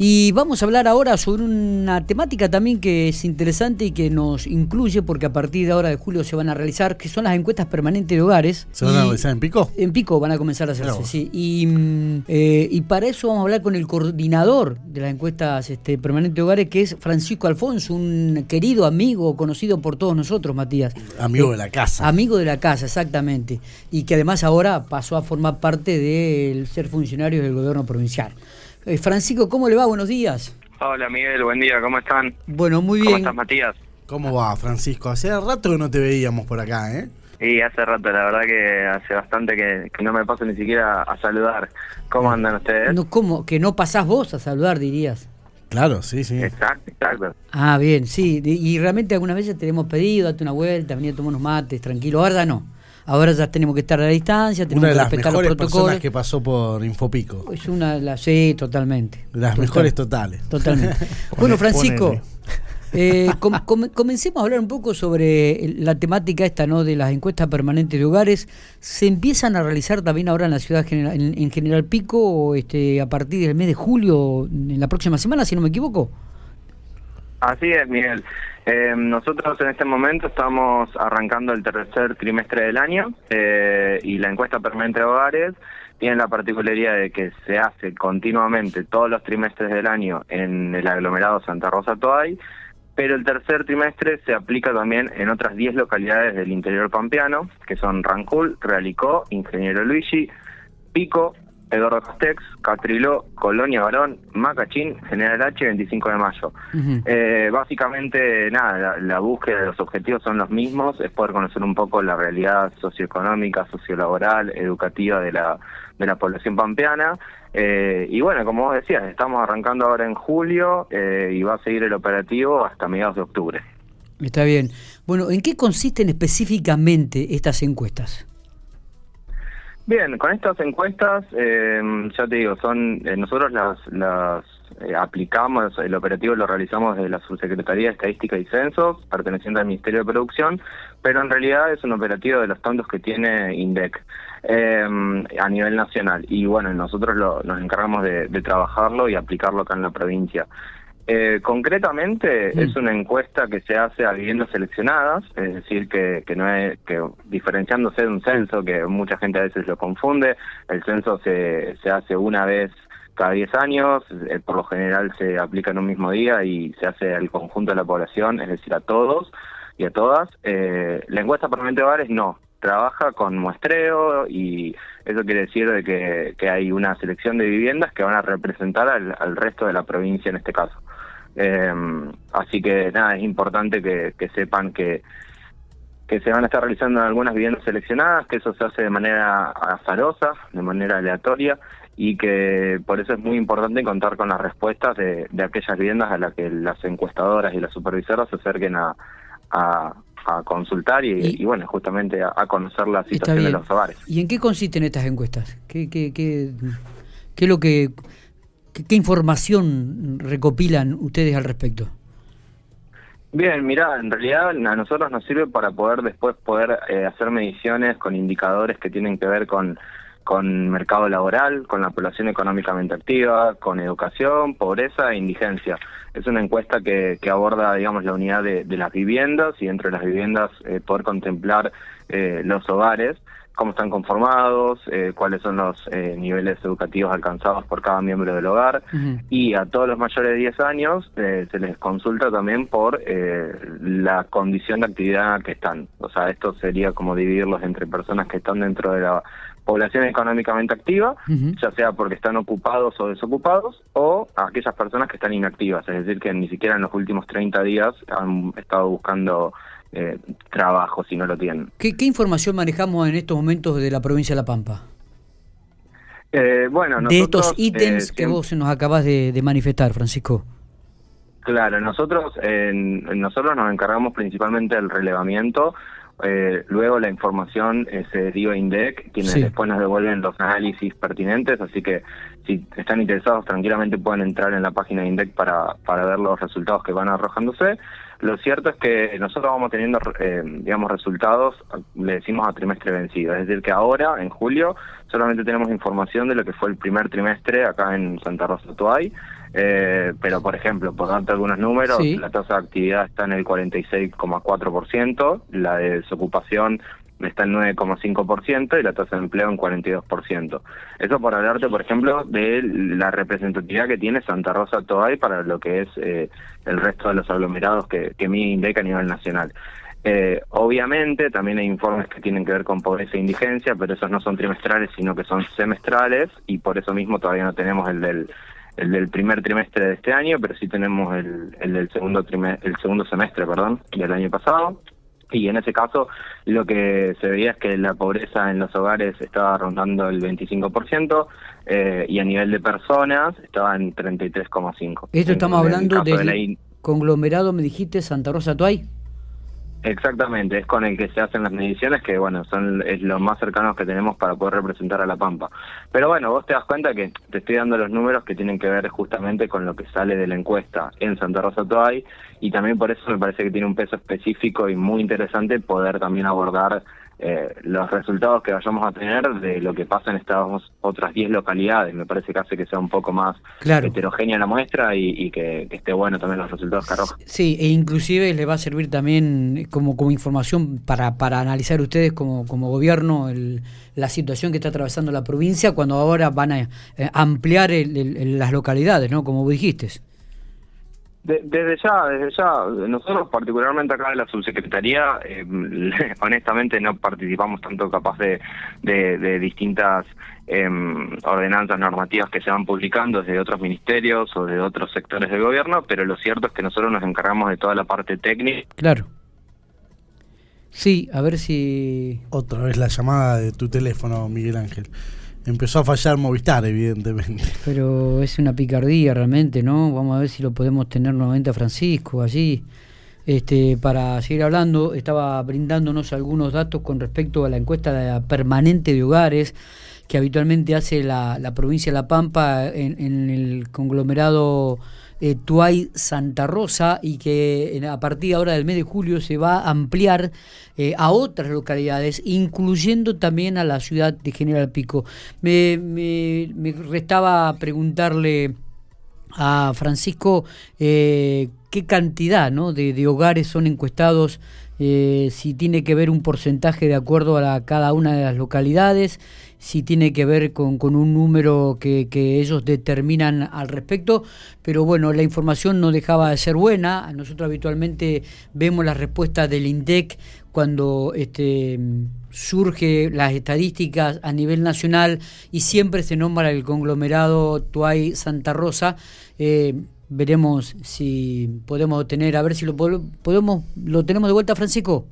Y vamos a hablar ahora sobre una temática también que es interesante y que nos incluye porque a partir de ahora de julio se van a realizar, que son las encuestas permanentes de hogares. ¿Se van a realizar en Pico? En Pico van a comenzar a hacerse, sí. Y, mm, eh, y para eso vamos a hablar con el coordinador de las encuestas este, permanentes de hogares, que es Francisco Alfonso, un querido amigo, conocido por todos nosotros, Matías. Amigo de la casa. Amigo de la casa, exactamente. Y que además ahora pasó a formar parte del ser funcionario del gobierno provincial. Eh, Francisco, ¿cómo le va? Buenos días. Hola Miguel, buen día, ¿cómo están? Bueno, muy bien. ¿Cómo estás Matías? ¿Cómo va, Francisco? Hace rato que no te veíamos por acá, ¿eh? Y hace rato, la verdad que hace bastante que, no me paso ni siquiera a saludar. ¿Cómo andan ustedes? No, ¿Cómo? Que no pasás vos a saludar, dirías. Claro, sí, sí. Exacto, exacto. Ah, bien, sí. Y realmente algunas veces te hemos pedido, date una vuelta, venir a tomar unos mates, tranquilo. Ahora no. Ahora ya tenemos que estar a la distancia, tenemos una de que las respetar mejores los protocolos. personas que pasó por Infopico. Es una de las, sí, totalmente. Las Total- mejores totales. Totalmente. bueno, Francisco, eh, com- com- comencemos a hablar un poco sobre la temática esta, ¿no? De las encuestas permanentes de hogares. ¿Se empiezan a realizar también ahora en la ciudad general, en, en General Pico, o, este, a partir del mes de julio, en la próxima semana, si no me equivoco? Así es, Miguel. Eh, nosotros en este momento estamos arrancando el tercer trimestre del año eh, y la encuesta permanente de hogares tiene la particularidad de que se hace continuamente todos los trimestres del año en el aglomerado Santa Rosa Toay, pero el tercer trimestre se aplica también en otras 10 localidades del interior pampeano, que son Rancul, Realicó, Ingeniero Luigi, Pico, Eduardo Castex, Catriló, Colonia Barón, Macachín, General H, 25 de mayo. Eh, básicamente, nada, la, la búsqueda de los objetivos son los mismos, es poder conocer un poco la realidad socioeconómica, sociolaboral, educativa de la, de la población pampeana. Eh, y bueno, como vos decías, estamos arrancando ahora en julio eh, y va a seguir el operativo hasta mediados de octubre. Está bien. Bueno, ¿en qué consisten específicamente estas encuestas? Bien, con estas encuestas, eh, ya te digo, son eh, nosotros las, las eh, aplicamos, el operativo lo realizamos desde la Subsecretaría de Estadística y Censos, perteneciente al Ministerio de Producción, pero en realidad es un operativo de los tantos que tiene INDEC eh, a nivel nacional. Y bueno, nosotros lo- nos encargamos de, de trabajarlo y aplicarlo acá en la provincia. Eh, concretamente Mm. es una encuesta que se hace a viviendas seleccionadas, es decir, que, que no es que diferenciándose de un censo, que mucha gente a veces lo confunde, el censo se, se hace una vez cada 10 años, eh, por lo general se aplica en un mismo día y se hace al conjunto de la población, es decir, a todos y a todas. Eh, la encuesta permanente de hogares no, trabaja con muestreo y eso quiere decir de que, que hay una selección de viviendas que van a representar al, al resto de la provincia en este caso. Eh, así que nada, es importante que, que sepan que, que se van a estar realizando algunas viviendas seleccionadas, que eso se hace de manera azarosa, de manera aleatoria, y que por eso es muy importante contar con las respuestas de, de aquellas viviendas a las que las encuestadoras y las supervisoras se acerquen a, a, a consultar y, Y- y, bueno, justamente a, a conocer la situación de los hogares. ¿Y en qué consisten estas encuestas? ¿Qué, qué, qué, qué es lo que, qué, información recopilan ustedes al respecto? Bien, mira, en realidad a nosotros nos sirve para poder después poder eh, hacer mediciones con indicadores que tienen que ver con, con mercado laboral, con la población económicamente activa, con educación, pobreza e indigencia. Es una encuesta que, que aborda, digamos, la unidad de, de las viviendas y entre las viviendas eh, poder contemplar eh, los hogares, cómo están conformados, eh, cuáles son los eh, niveles educativos alcanzados por cada miembro del hogar. Y a todos los mayores de 10 años eh, se les consulta también por eh, la condición de actividad que están. O sea, esto sería como dividirlos entre personas que están dentro de la población económicamente activa, ya sea porque están ocupados o desocupados, o aquellas personas que están inactivas, es decir, que ni siquiera en los últimos 30 días han estado buscando eh, trabajo si no lo tienen. ¿Qué, qué información manejamos en estos momentos de la provincia de La Pampa? Eh, bueno, de estos nosotros, ítems eh, que vos nos acabas de, de manifestar, Francisco. Claro, nosotros nosotros nos encargamos principalmente del relevamiento, eh, luego la información eh, se deriva a INDEC, quienes Sí. después nos devuelven los análisis pertinentes, así que si están interesados tranquilamente pueden entrar en la página de INDEC para, para ver los resultados que van arrojándose. Lo cierto es que nosotros vamos teniendo, eh, digamos, resultados, le decimos a trimestre vencido, es decir, que ahora, en julio, solamente tenemos información de lo que fue el primer trimestre acá en Santa Rosa Toay, Eh, pero, por ejemplo, por darte algunos números, la tasa de actividad está en el 46,4%, la de desocupación está en 9,5% y la tasa de empleo en 42%. Eso por hablarte, por ejemplo, de la representatividad que tiene Santa Rosa Toay para lo que es eh, el resto de los aglomerados que, que mide INDEC a nivel nacional. Eh, obviamente también hay informes que tienen que ver con pobreza e indigencia, pero esos no son trimestrales, sino que son semestrales y por eso mismo todavía no tenemos el del el del primer trimestre de este año, pero sí tenemos el, el del segundo el segundo semestre, perdón, del año pasado. Y en ese caso lo que se veía es que la pobreza en los hogares estaba rondando el 25% eh, y a nivel de personas estaba en 33,5%. Esto estamos hablando del conglomerado, me dijiste, Santa Rosa Tuay. Exactamente, es con el que se hacen las mediciones que, bueno, son es lo más cercanos que tenemos para poder representar a La Pampa. Pero bueno, vos te das cuenta que te estoy dando los números que tienen que ver justamente con lo que sale de la encuesta en Santa Rosa Toay y también por eso me parece que tiene un peso específico y muy interesante poder también abordar eh, los resultados que vayamos a tener de lo que pasa en estas otras 10 localidades. Me parece que hace que sea un poco más heterogénea la muestra y, que, esté bueno también los resultados que arroja. Sí, e inclusive le va a servir también como, como información para, para analizar ustedes como, como gobierno el, la situación que está atravesando la provincia cuando ahora van a eh, ampliar las localidades, ¿no? Como dijiste desde ya, desde ya, nosotros particularmente acá en la subsecretaría, eh, honestamente no participamos tanto capaz de, de, distintas em, ordenanzas normativas que se van publicando desde otros ministerios o de otros sectores del gobierno, pero lo cierto es que nosotros nos encargamos de toda la parte técnica. Claro. Sí, a ver si... Otra vez la llamada de tu teléfono, Miguel Ángel empezó a fallar Movistar, evidentemente. Pero es una picardía realmente, ¿no? Vamos a ver si lo podemos tener nuevamente a Francisco allí. Este, para seguir hablando, estaba brindándonos algunos datos con respecto a la encuesta permanente de hogares que habitualmente hace la, la provincia de La Pampa en, en el conglomerado eh, Tuay Santa Rosa y que a partir ahora del mes de julio se va a ampliar eh, a otras localidades, incluyendo también a la ciudad de General Pico. Me, me, restaba preguntarle a Francisco eh, qué cantidad ¿no? de, hogares son encuestados, eh, si tiene que ver un porcentaje de acuerdo a cada una de las localidades si tiene que ver con, un número que, que, ellos determinan al respecto, pero bueno, la información no dejaba de ser buena. Nosotros habitualmente vemos las respuestas del INDEC cuando este, surge las estadísticas a nivel nacional y siempre se nombra el conglomerado Tuay Santa Rosa. Eh, veremos si podemos tener, a ver si lo podemos, lo tenemos de vuelta, Francisco.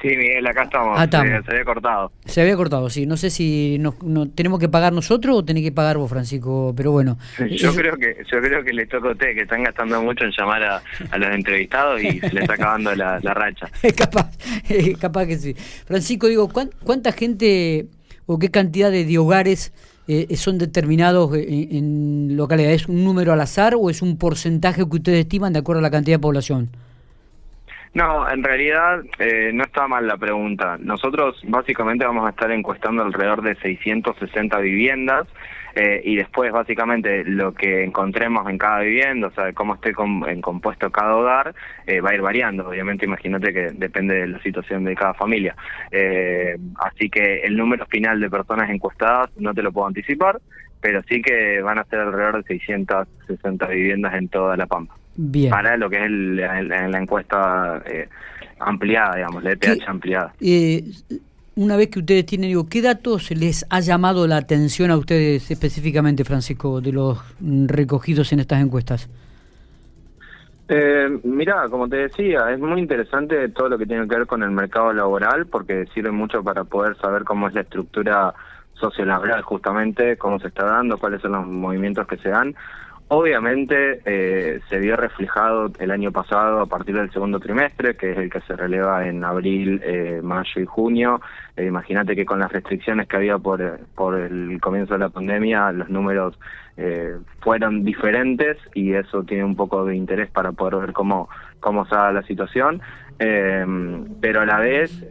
Sí, Miguel, acá estamos. Ah, se, había cortado. Se había cortado, sí. No sé si nos, no, tenemos que pagar nosotros o tenés que pagar vos, Francisco, pero bueno. Yo creo que yo creo que le toca a usted, que están gastando mucho en llamar a, los entrevistados y se le está acabando la, racha. capaz, capaz que sí. Francisco, digo, ¿cuánta gente o qué cantidad de, hogares eh, son determinados en, en localidades? ¿Es un número al azar o es un porcentaje que ustedes estiman de acuerdo a la cantidad de población? No, en realidad eh, no está mal la pregunta. Nosotros básicamente vamos a estar encuestando alrededor de 660 viviendas eh, y después básicamente lo que encontremos en cada vivienda, o sea, cómo esté en compuesto cada hogar, eh, va a ir variando. Obviamente imagínate que depende de la situación de cada familia. así que el número final de personas encuestadas no te lo puedo anticipar, pero sí que van a ser alrededor de 660 viviendas en toda La Pampa para lo que es la encuesta eh, ampliada, digamos, la ETH ampliada. Eh, una vez que ustedes tienen, digo, ¿qué datos les ha llamado la atención a ustedes específicamente, Francisco, de los recogidos en estas encuestas? Eh, mira, como te decía, es muy interesante todo lo que tiene que ver con el mercado laboral porque sirve mucho para poder saber cómo es la estructura sociolaboral justamente, cómo se está dando, cuáles son los movimientos que se dan. Obviamente eh, se vio reflejado el año pasado a partir del segundo trimestre, que es el que se releva en abril, eh, mayo y junio. Eh, imagínate que con las restricciones que había por, por el comienzo de la pandemia, los números fueron diferentes y eso tiene un poco de interés para poder ver cómo, cómo da la situación. pero a la vez,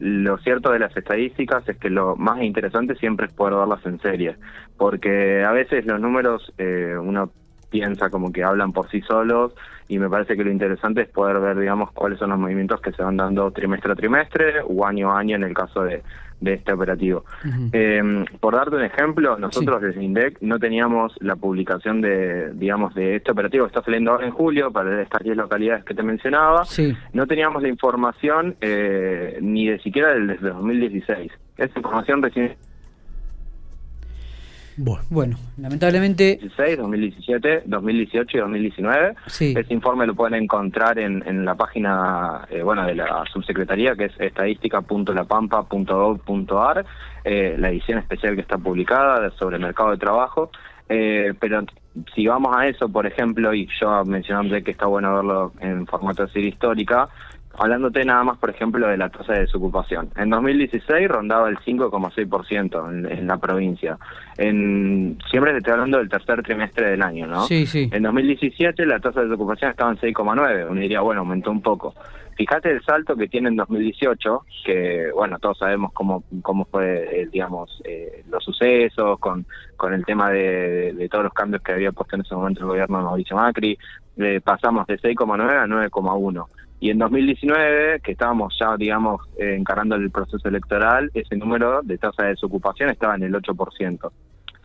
lo cierto de las estadísticas es que lo más interesante siempre es poder verlas en serie, porque a veces los números uno piensa como que hablan por sí solos y me parece que lo interesante es poder ver, digamos, cuáles son los movimientos que se van dando trimestre a trimestre o año a año en el caso de, de este operativo. eh, por darte un ejemplo, nosotros desde INDEC no teníamos la publicación de, digamos, de este operativo que está saliendo ahora en julio para estas 10 localidades que te mencionaba. Sí. No teníamos la información eh, ni de siquiera del desde 2016. Esa información recién Bueno, Bueno, lamentablemente 2016, 2017, 2018 y 2019. Sí. Ese informe lo pueden encontrar en, en la página eh, bueno de la subsecretaría que es estadística.lapampa.gov.ar, eh, la edición especial que está publicada sobre el mercado de trabajo. Eh, pero si vamos a eso, por ejemplo, y yo mencionando que está bueno verlo en formato de serie histórica, hablándote nada más, por ejemplo, de la tasa de desocupación. En 2016 rondaba el 5,6% en, en la provincia. En, siempre te estoy hablando del tercer trimestre del año, ¿no? Sí, sí. En 2017 la tasa de desocupación estaba en 6,9. Uno diría, bueno, aumentó un poco. Fíjate el salto que tiene en 2018, que, bueno, todos sabemos cómo, cómo fue, eh, digamos, eh, los sucesos, con, con el tema de, de, todos los cambios que había puesto en ese momento el gobierno de Mauricio Macri. Eh, pasamos de 6,9 a 9,1. Y en 2019, que estábamos ya, digamos, eh, encarando el proceso electoral, ese número de tasa de desocupación estaba en el 8%.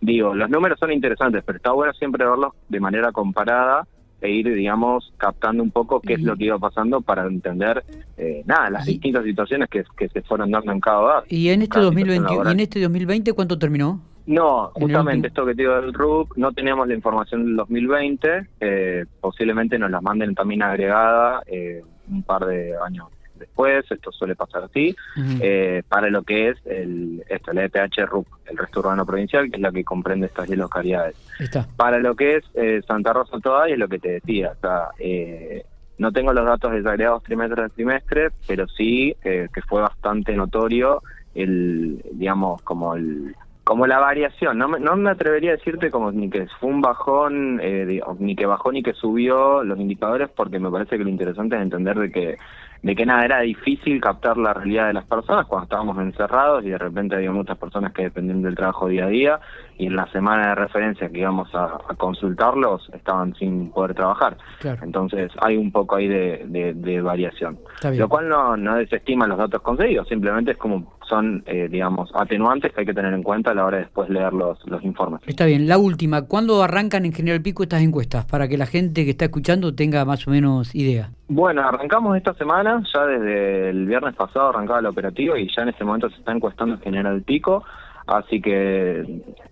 Digo, los números son interesantes, pero está bueno siempre verlos de manera comparada e ir, digamos, captando un poco qué es lo que iba pasando para entender, eh, nada, las distintas situaciones que, que se fueron dando en cada hogar. ¿Y en este, cada 2020, situación ¿y laboral. en este 2020 cuánto terminó? No, justamente esto que te digo del RUP, no teníamos la información del 2020, eh, posiblemente nos la manden también agregada eh, un par de años después, esto suele pasar así, eh, para lo que es el, esto, el EPH RUP, el resto urbano provincial, que es la que comprende estas 10 localidades. Está. Para lo que es eh, Santa Rosa toda, y es lo que te decía, o sea, eh, no tengo los datos desagregados trimestre a trimestre, pero sí eh, que fue bastante notorio el, digamos, como el como la variación, no me, no me atrevería a decirte como ni que fue un bajón, eh, ni que bajó ni que subió los indicadores, porque me parece que lo interesante es entender de que de que nada, era difícil captar la realidad de las personas cuando estábamos encerrados y de repente había muchas personas que dependían del trabajo día a día y en la semana de referencia que íbamos a, a consultarlos estaban sin poder trabajar. Claro. Entonces hay un poco ahí de, de- de variación. Lo cual no, no desestima los datos conseguidos, simplemente es como son, eh, digamos, atenuantes que hay que tener en cuenta a la hora de después leer los, los informes. Está bien. La última, ¿cuándo arrancan en General Pico estas encuestas? Para que la gente que está escuchando tenga más o menos idea. Bueno, arrancamos esta semana, ya desde el viernes pasado arrancaba el operativo y ya en este momento se está encuestando en General Pico, así que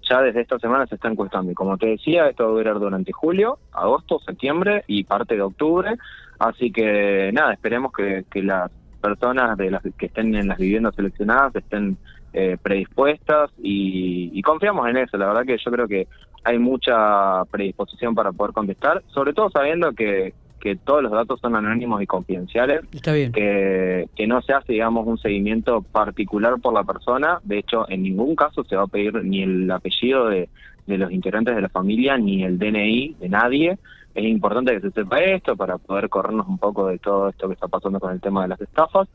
ya desde esta semana se está encuestando. Y como te decía, esto va a durar durante julio, agosto, septiembre y parte de octubre, así que nada, esperemos que, que las personas de las que estén en las viviendas seleccionadas estén eh, predispuestas y, y confiamos en eso. La verdad que yo creo que hay mucha predisposición para poder contestar, sobre todo sabiendo que, que todos los datos son anónimos y confidenciales, Está bien. que, que no se hace, digamos, un seguimiento particular por la persona. De hecho, en ningún caso se va a pedir ni el apellido de, de los integrantes de la familia ni el DNI de nadie. Es importante que se sepa esto para poder corrernos un poco de todo esto que está pasando con el tema de las estafas.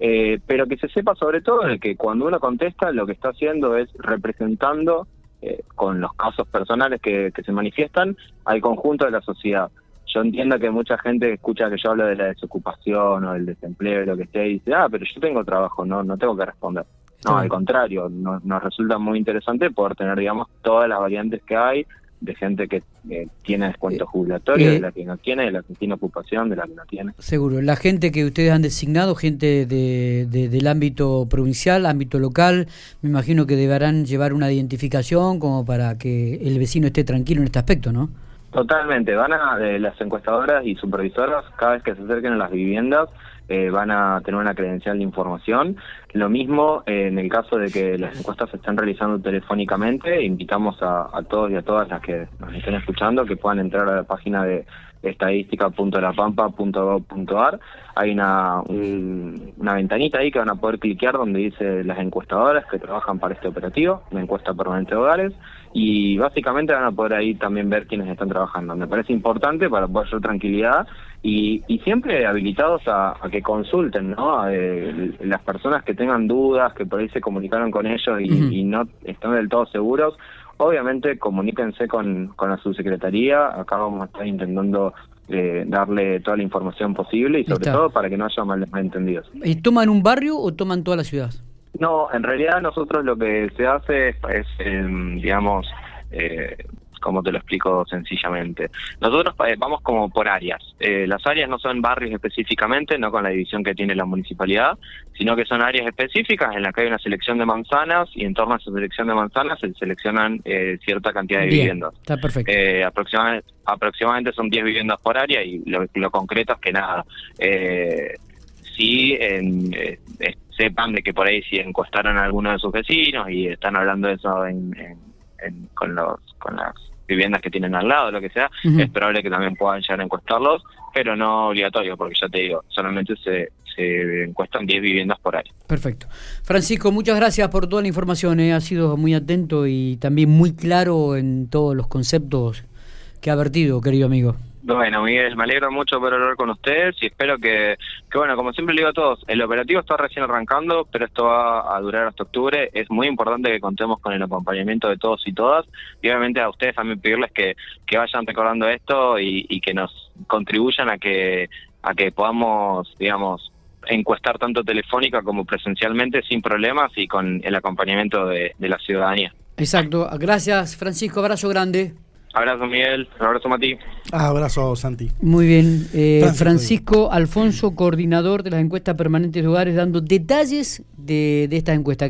Eh, pero que se sepa sobre todo de que cuando uno contesta lo que está haciendo es representando eh, con los casos personales que, que se manifiestan al conjunto de la sociedad. Yo entiendo que mucha gente escucha que yo hablo de la desocupación o del desempleo, lo que esté, y dice, ah, pero yo tengo trabajo, no no tengo que responder. No, al contrario, no- nos resulta muy interesante poder tener, digamos, todas las variantes que hay de gente que eh, tiene descuento Eh, jubilatorio, eh, de la que no tiene, de la que tiene ocupación, de la que no tiene. Seguro. La gente que ustedes han designado, gente de, de- del ámbito provincial, ámbito local, me imagino que deberán llevar una identificación como para que el vecino esté tranquilo en este aspecto, ¿no? Totalmente, van a, eh, las encuestadoras y supervisoras, cada vez que se acerquen a las viviendas, eh, van a tener una credencial de información. Lo mismo eh, en el caso de que las encuestas se estén realizando telefónicamente, invitamos a, a todos y a todas las que nos estén escuchando que puedan entrar a la página de estadística.lapampa.gov.ar. Hay una, un- una ventanita ahí que van a poder cliquear donde dice las encuestadoras que trabajan para este operativo, la encuesta permanente de hogares, y básicamente van a poder ahí también ver quiénes están trabajando. Me parece importante para poder dar tranquilidad y, y siempre habilitados a, a que consulten, ¿no? A, eh, las personas que tengan dudas, que por ahí se comunicaron con ellos y no están del todo seguros, obviamente comuníquense con, con la subsecretaría, acá vamos a estar intentando eh, darle toda la información posible y sobre todo para que no haya malentendidos. ¿Y toman un barrio o toman toda la ciudad? No, en realidad nosotros lo que se hace es, em, digamos, eh, como te lo explico sencillamente. Nosotros eh, vamos como por áreas. Eh, las áreas no son barrios específicamente, no con la división que tiene la municipalidad, sino que son áreas específicas en las que hay una selección de manzanas y en torno a esa selección de manzanas se seleccionan eh, cierta cantidad de viviendas. Está perfecto. aproximadamente, aproximadamente son 10 viviendas por área y lo, concreto es que nada. sí, en, sepan de que por ahí si encuestaron a alguno de sus vecinos y están hablando de eso en, con los con las viviendas que tienen al lado, lo que sea, es probable que también puedan llegar a encuestarlos, pero no obligatorio, porque ya te digo, solamente se, se encuestan 10 viviendas por área. Perfecto. Francisco, muchas gracias por toda la información, eh. ha sido muy atento y también muy claro en todos los conceptos que ha vertido, querido amigo. Bueno, Miguel, me alegro mucho por hablar con ustedes y espero que, que, bueno, como siempre le digo a todos, el operativo está recién arrancando, pero esto va a durar hasta octubre. Es muy importante que contemos con el acompañamiento de todos y todas y obviamente a ustedes también pedirles que, que vayan recordando esto y, que nos contribuyan a que, a que podamos, digamos, encuestar tanto telefónica como presencialmente sin problemas y con el acompañamiento de la ciudadanía. Exacto. Gracias, Francisco. Abrazo grande. Abrazo Miguel, abrazo Mati. abrazo Santi. Muy bien. Eh, Francisco, Alfonso, coordinador de las encuestas permanentes de hogares, dando detalles de, de esta encuesta.